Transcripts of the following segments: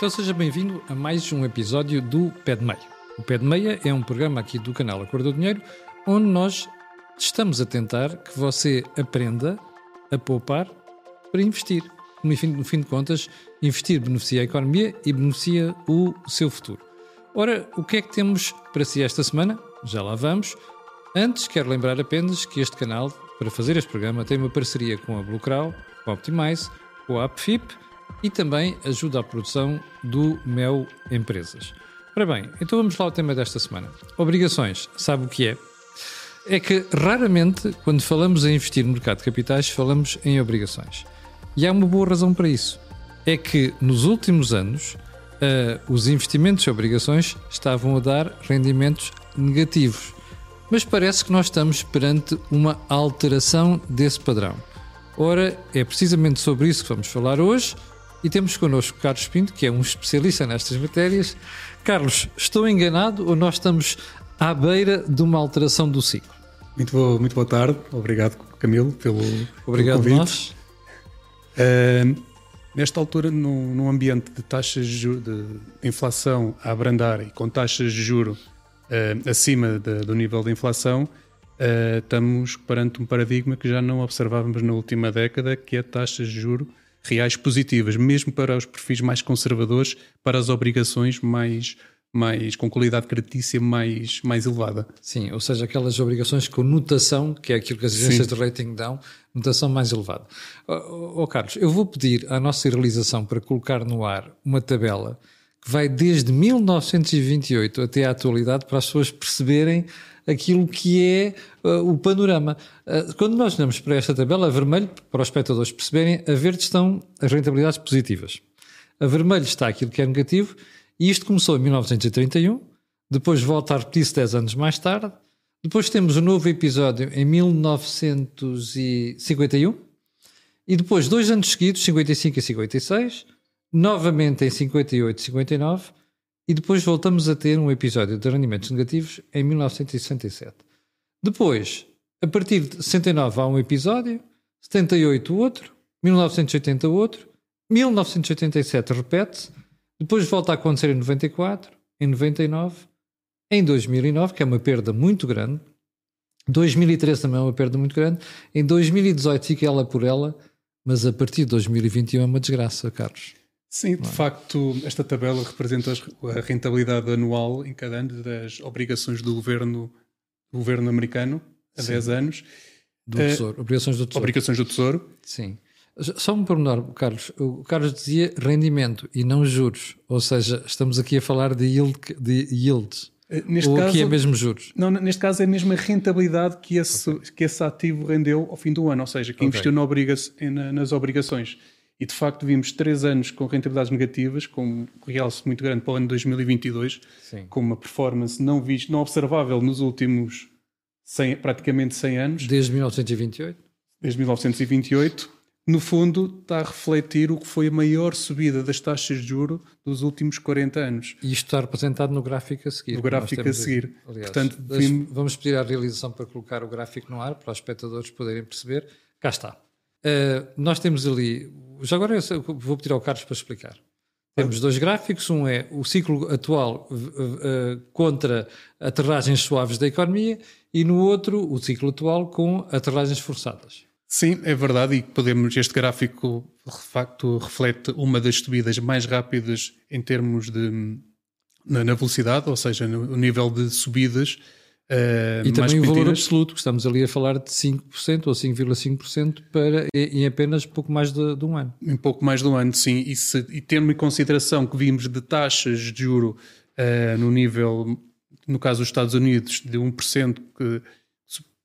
Então seja bem-vindo a mais um episódio do Pé de Meia. O Pé de Meia é um programa aqui do canal Acordo do Dinheiro onde nós estamos a tentar que você aprenda a poupar para investir. No fim, no fim de contas, investir beneficia a economia e beneficia o seu futuro. Ora, o que é que temos para si esta semana? Já lá vamos. Antes, quero lembrar apenas que este canal, para fazer este programa, tem uma parceria com a Bluecrow, com a Optimize, com a AppFip e também ajuda à produção do Mel Empresas. Ora bem, então vamos lá ao tema desta semana. Obrigações, sabe o que é? É que raramente, quando falamos em investir no mercado de capitais, falamos em obrigações. E há uma boa razão para isso. É que nos últimos anos, uh, os investimentos e obrigações estavam a dar rendimentos negativos. Mas parece que nós estamos perante uma alteração desse padrão. Ora, é precisamente sobre isso que vamos falar hoje e temos connosco Carlos Pinto, que é um especialista nestas matérias. Carlos, estou enganado ou nós estamos à beira de uma alteração do ciclo? Muito boa, muito boa tarde. Obrigado, Camilo, pelo, Obrigado pelo convite. Nós. Uh, nesta altura, num, num, ambiente de taxas de, de, inflação a abrandar e com taxas de juro uh, acima de, do nível de inflação, uh, estamos perante um paradigma que já não observávamos na última década, que é taxas de juro reais positivas, mesmo para os perfis mais conservadores, para as obrigações mais mais com qualidade creditícia mais, mais elevada. Sim, ou seja, aquelas obrigações com notação, que é aquilo que as agências Sim. de rating dão, notação mais elevada. Oh, oh, Carlos, eu vou pedir à nossa realização para colocar no ar uma tabela que vai desde 1928 até à atualidade para as pessoas perceberem aquilo que é uh, o panorama. Uh, quando nós olhamos para esta tabela, a vermelho, para os espectadores perceberem, a verde estão as rentabilidades positivas. A vermelho está aquilo que é negativo, e isto começou em 1931, depois volta a repetir-se 10 anos mais tarde, depois temos um novo episódio em 1951, e depois, dois anos seguidos, 55 e 56, novamente em 58 e 59, e depois voltamos a ter um episódio de rendimentos negativos em 1967. Depois, a partir de 69 há um episódio, 78 outro, 1980 outro, 1987 repete-se, depois volta a acontecer em 94, em 99, em 2009, que é uma perda muito grande, 2013 também é uma perda muito grande, em 2018 fica ela por ela, mas a partir de 2021 é uma desgraça, Carlos. Sim, de é? facto, esta tabela representa a rentabilidade anual em cada ano das obrigações do governo, do governo americano Sim. 10 anos. Do tesouro, uh, obrigações do Tesouro. Obrigações do Tesouro. Sim. Só um pormenor, Carlos. O Carlos dizia rendimento e não juros. Ou seja, estamos aqui a falar de, yield, de yields. Eh, neste Ou caso, aqui é mesmo juros? Não, neste caso é mesmo a rentabilidade que esse, okay. que esse ativo rendeu ao fim do ano. Ou seja, que okay. investiu na obriga nas obrigações. E de facto vimos três anos com rentabilidades negativas, com um realce muito grande para o ano 2022, Sim. com uma performance não, vista, não observável nos últimos 100, praticamente 100 anos. Desde 1928? Desde 1928. No fundo, está a refletir o que foi a maior subida das taxas de juro dos últimos 40 anos. E isto está representado no gráfico a seguir. No gráfico a seguir. Aliás, Portanto, vimos... vamos pedir à realização para colocar o gráfico no ar, para os espectadores poderem perceber. Cá está. Uh, nós temos ali já agora vou pedir ao Carlos para explicar. Temos dois gráficos, um é o ciclo atual uh, contra aterragens suaves da economia e no outro o ciclo atual com aterragens forçadas. Sim, é verdade e podemos este gráfico de facto reflete uma das subidas mais rápidas em termos de na, velocidade, ou seja, no nível de subidas Uh, e também o valor absoluto, que estamos ali a falar de 5% ou 5,5% para em apenas pouco mais de, de, um ano. Em pouco mais de um ano, sim. E, se, e tendo em consideração que vimos de taxas de juro uh, no nível, no caso dos Estados Unidos, de 1% que,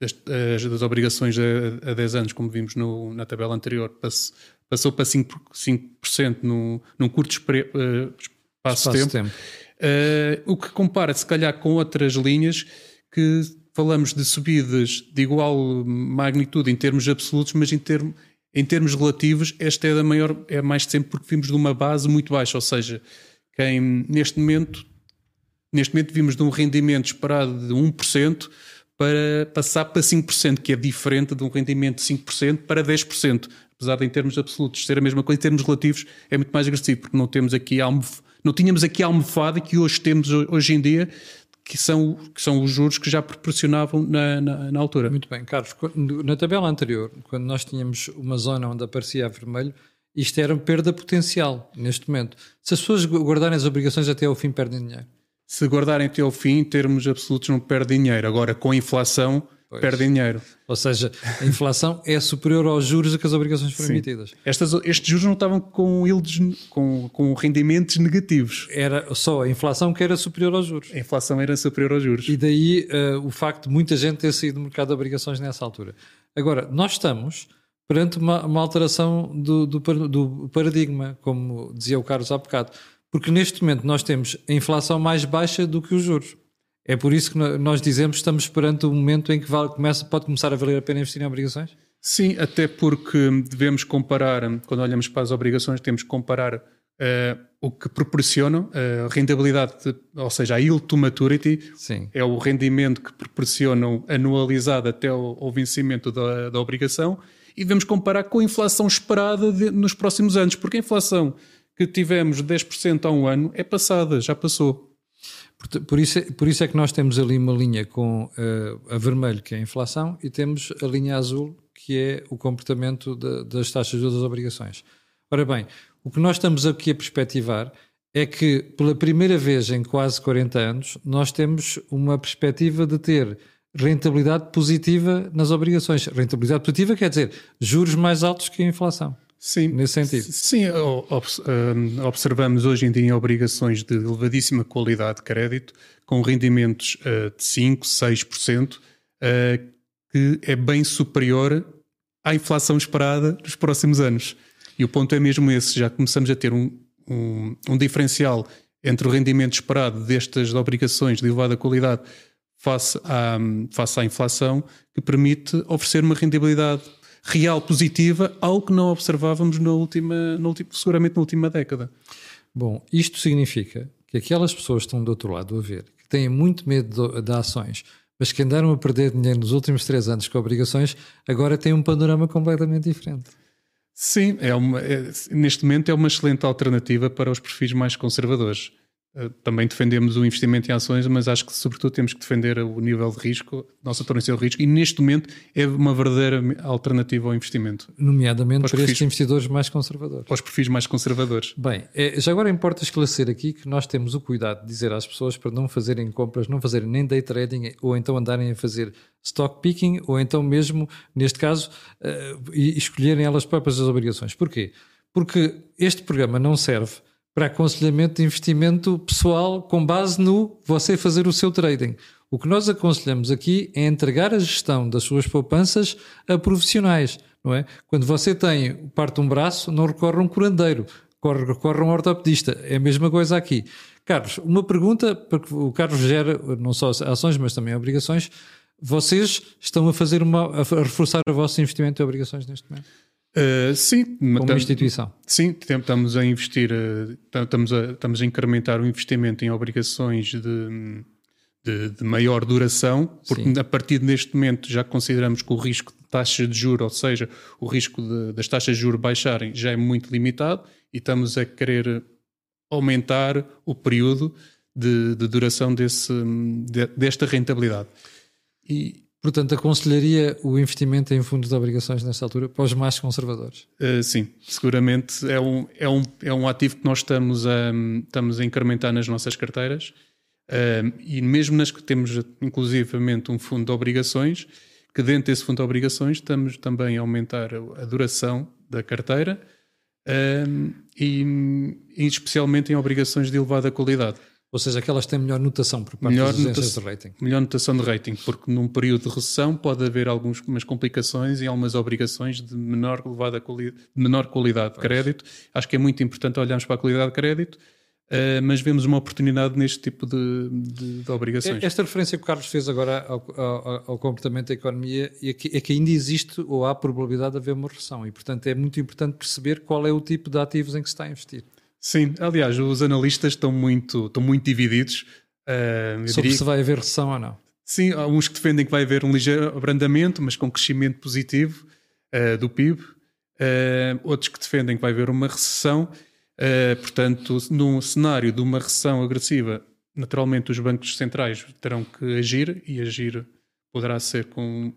das, das obrigações a, a 10 anos, como vimos no, na tabela anterior, passou, passou para 5%, 5% no, num curto espre, uh, espaço, espaço de tempo. tempo. o que compara, se calhar, com outras linhas que falamos de subidas de igual magnitude em termos absolutos, mas em, termo, em termos relativos, esta é da maior, é mais de sempre porque vimos de uma base muito baixa, ou seja, quem neste momento, neste momento vimos de um rendimento esperado de 1% para passar para 5%, que é diferente de um rendimento de 5% para 10%. apesar de em termos absolutos ser a mesma coisa, em termos relativos é muito mais agressivo, porque não temos aqui almof... não tínhamos aqui a almofada que hoje temos hoje em dia, que são, que são os juros que já proporcionavam na, na, na, altura. Muito bem, Carlos. Na tabela anterior, quando nós tínhamos uma zona onde aparecia a vermelho, isto era perda potencial neste momento. Se as pessoas guardarem as obrigações até ao fim, perdem dinheiro. Se guardarem até ao fim, em termos absolutos, não perdem dinheiro. Agora, com a inflação, Pois. perdem dinheiro. Ou seja, a inflação é superior aos juros a que as obrigações foram Sim. emitidas. Estas, estes juros não estavam com, com, com rendimentos negativos. Era só a inflação que era superior aos juros. A inflação era superior aos juros. E daí uh, o facto de muita gente ter saído do mercado de obrigações nessa altura. Agora, nós estamos perante uma, uma alteração do, do, do paradigma, como dizia o Carlos há bocado. Porque neste momento nós temos a inflação mais baixa do que os juros. É por isso que nós dizemos que estamos perante o um momento em que vale, começa, pode começar a valer a pena investir em obrigações? Sim, até porque devemos comparar, quando olhamos para as obrigações, temos que comparar uh, o que proporcionam, a uh, rentabilidade, de, ou seja, a yield to maturity, Sim. é o rendimento que proporcionam anualizado até o, o vencimento da, da, obrigação, e devemos comparar com a inflação esperada de, nos próximos anos, porque a inflação que tivemos 10% a um ano é passada, já passou. Por, por, isso, por isso é que nós temos ali uma linha com uh, a vermelho, que é a inflação, e temos a linha azul, que é o comportamento de, das taxas das obrigações. Ora bem, o que nós estamos aqui a perspectivar é que, pela primeira vez em quase 40 anos, nós temos uma perspectiva de ter rentabilidade positiva nas obrigações. Rentabilidade positiva quer dizer juros mais altos que a inflação. Sim, nesse sentido. Sim, observamos hoje em dia obrigações de elevadíssima qualidade de crédito, com rendimentos uh, de 5%, 6%, uh, que é bem superior à inflação esperada nos próximos anos. E o ponto é mesmo esse: já começamos a ter um, um, um diferencial entre o rendimento esperado destas obrigações de elevada qualidade face à, face à inflação, que permite oferecer uma rendibilidade real positiva, algo que não observávamos na última, na última, seguramente na última década. Bom, isto significa que aquelas pessoas que estão do outro lado a ver, que têm muito medo de, ações, mas que andaram a perder dinheiro nos últimos três anos com obrigações, agora têm um panorama completamente diferente. Sim, é uma, é, neste momento é uma excelente alternativa para os perfis mais conservadores. Eh, também defendemos o investimento em ações, mas acho que sobretudo temos que defender o nível de risco, nossa tolerância ao risco, e neste momento é uma verdadeira alternativa ao investimento. Nomeadamente para, para estes investidores mais conservadores. Para os perfis mais conservadores. Bem, é, já agora importa esclarecer aqui que nós temos o cuidado de dizer às pessoas para não fazerem compras, não fazerem nem day trading, ou então andarem a fazer stock picking, ou então mesmo, neste caso, uh, escolherem elas próprias as obrigações. Porquê? Porque este programa não serve para aconselhamento de investimento pessoal com base no você fazer o seu trading. O que nós aconselhamos aqui é entregar a gestão das suas poupanças a profissionais, não é? Quando você tem parte um braço, não recorre a um curandeiro, recorre, recorre a um ortopedista. É a mesma coisa aqui. Carlos, uma pergunta, porque o Carlos gera não só ações, mas também obrigações. Vocês estão a fazer uma, a reforçar o vosso investimento em obrigações neste momento? Uh, sim, como instituição. Sim, estamos a investir, uh, estamos, a, estamos a incrementar o investimento em obrigações de, de, de maior duração, porque sim. a partir deste momento já consideramos que o risco de taxa de juros, ou seja, o risco de, das taxas de juros baixarem, já é muito limitado e estamos a querer aumentar o período de, de duração desse, de, desta rentabilidade. E, Portanto, aconselharia o investimento em fundos de obrigações nesta altura para os mais conservadores? Uh, sim, seguramente é um, é, um, é um ativo que nós estamos a, estamos a incrementar nas nossas carteiras uh, e mesmo nas que temos inclusivamente um fundo de obrigações, que dentro desse fundo de obrigações estamos também a aumentar a, duração da carteira uh, e, e especialmente em obrigações de elevada qualidade. Ou seja, aquelas têm melhor notação por parte melhor das agências de rating. Melhor notação de rating, porque num período de recessão pode haver algumas complicações e algumas obrigações de menor, elevada quali menor qualidade de crédito. Acho que é muito importante olharmos para a qualidade de crédito, uh, mas vemos uma oportunidade neste tipo de, de, de, obrigações. Esta referência que o Carlos fez agora ao, ao, ao comportamento da economia é que, é que ainda existe ou há probabilidade de haver uma recessão e, portanto, é muito importante perceber qual é o tipo de ativos em que se está a investir. Sim, aliás, os analistas estão muito, estão muito divididos. Uh, Sobre se vai haver recessão ou não. Sim, há uns que defendem que vai haver um ligeiro abrandamento, mas com crescimento positivo uh, do PIB. Uh, outros que defendem que vai haver uma recessão. Uh, portanto, num cenário de uma recessão agressiva, naturalmente os bancos centrais terão que agir e agir poderá ser com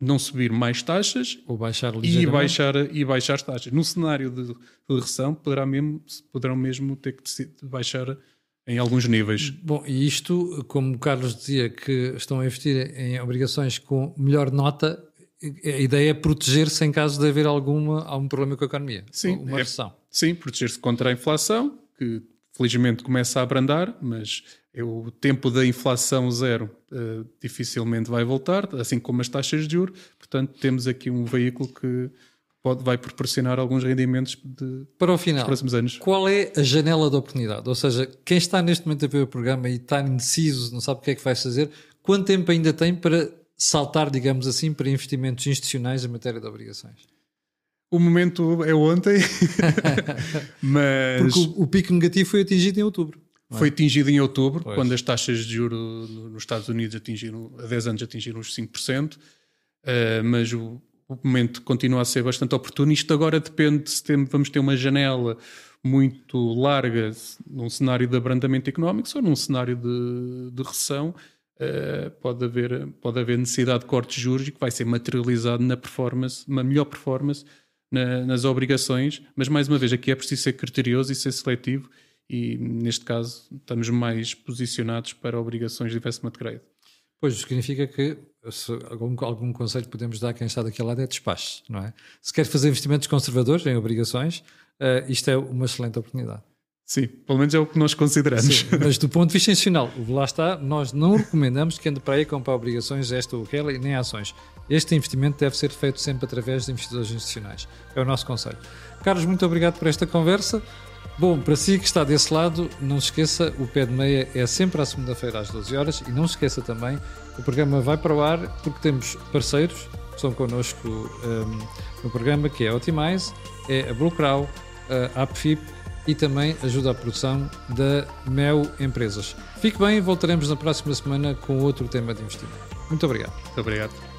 não subir mais taxas ou baixar e baixar e baixar as taxas. Num cenário de, de recessão, poderá mesmo, poderão mesmo ter que baixar em alguns níveis. Bom, e isto, como o Carlos dizia, que estão a investir em obrigações com melhor nota, a ideia é proteger-se em caso de haver alguma, algum problema com a economia. Sim, uma é, recessão. Sim, proteger-se contra a inflação, que felizmente começa a abrandar, mas é o tempo da inflação zero uh, dificilmente vai voltar, assim como as taxas de juros. Portanto, temos aqui um veículo que pode, vai proporcionar alguns rendimentos de, para o final, próximos anos. Qual é a janela de oportunidade? Ou seja, quem está neste momento a ver o programa e está indeciso, não sabe o que é que vai fazer, quanto tempo ainda tem para saltar, digamos assim, para investimentos institucionais em matéria de obrigações? O momento é ontem, mas. Porque o, o, pico negativo foi atingido em outubro. Foi atingido em outubro, pois. quando as taxas de juros nos Estados Unidos atingiram, há 10 anos atingiram os 5%, uh, eh, mas o, o, momento continua a ser bastante oportuno. Isto agora depende se tem, vamos ter uma janela muito larga num cenário de abrandamento económico ou num cenário de, de recessão uh, pode, haver, pode haver necessidade de cortes de juros que vai ser materializado na performance, uma melhor performance na, nas obrigações, mas mais uma vez aqui é preciso ser criterioso e ser seletivo e neste caso estamos mais posicionados para obrigações de investment grade. Pois, significa que algum, algum conselho podemos dar a quem está daquele lado é despache, não é? Se quer fazer investimentos conservadores em obrigações, uh, isto é uma excelente oportunidade. Sim, pelo menos é o que nós consideramos. Sim, mas do ponto de vista institucional, lá está, nós não recomendamos que ande para aí comprar obrigações, esta ou aquela, e nem ações. Este investimento deve ser feito sempre através de investidores institucionais. É o nosso conselho. Carlos, muito obrigado por esta conversa. Bom, para si que está desse lado, não se esqueça, o Pé de Meia é sempre à segunda-feira às 12 horas e não se esqueça também, o programa vai para o ar porque temos parceiros que estão connosco um, no programa, que é a Optimize, é a Blue Crow, a AppFip e também ajuda à produção da Mel Empresas. Fique bem, voltaremos na próxima semana com outro tema de investimento. Muito obrigado. Muito obrigado.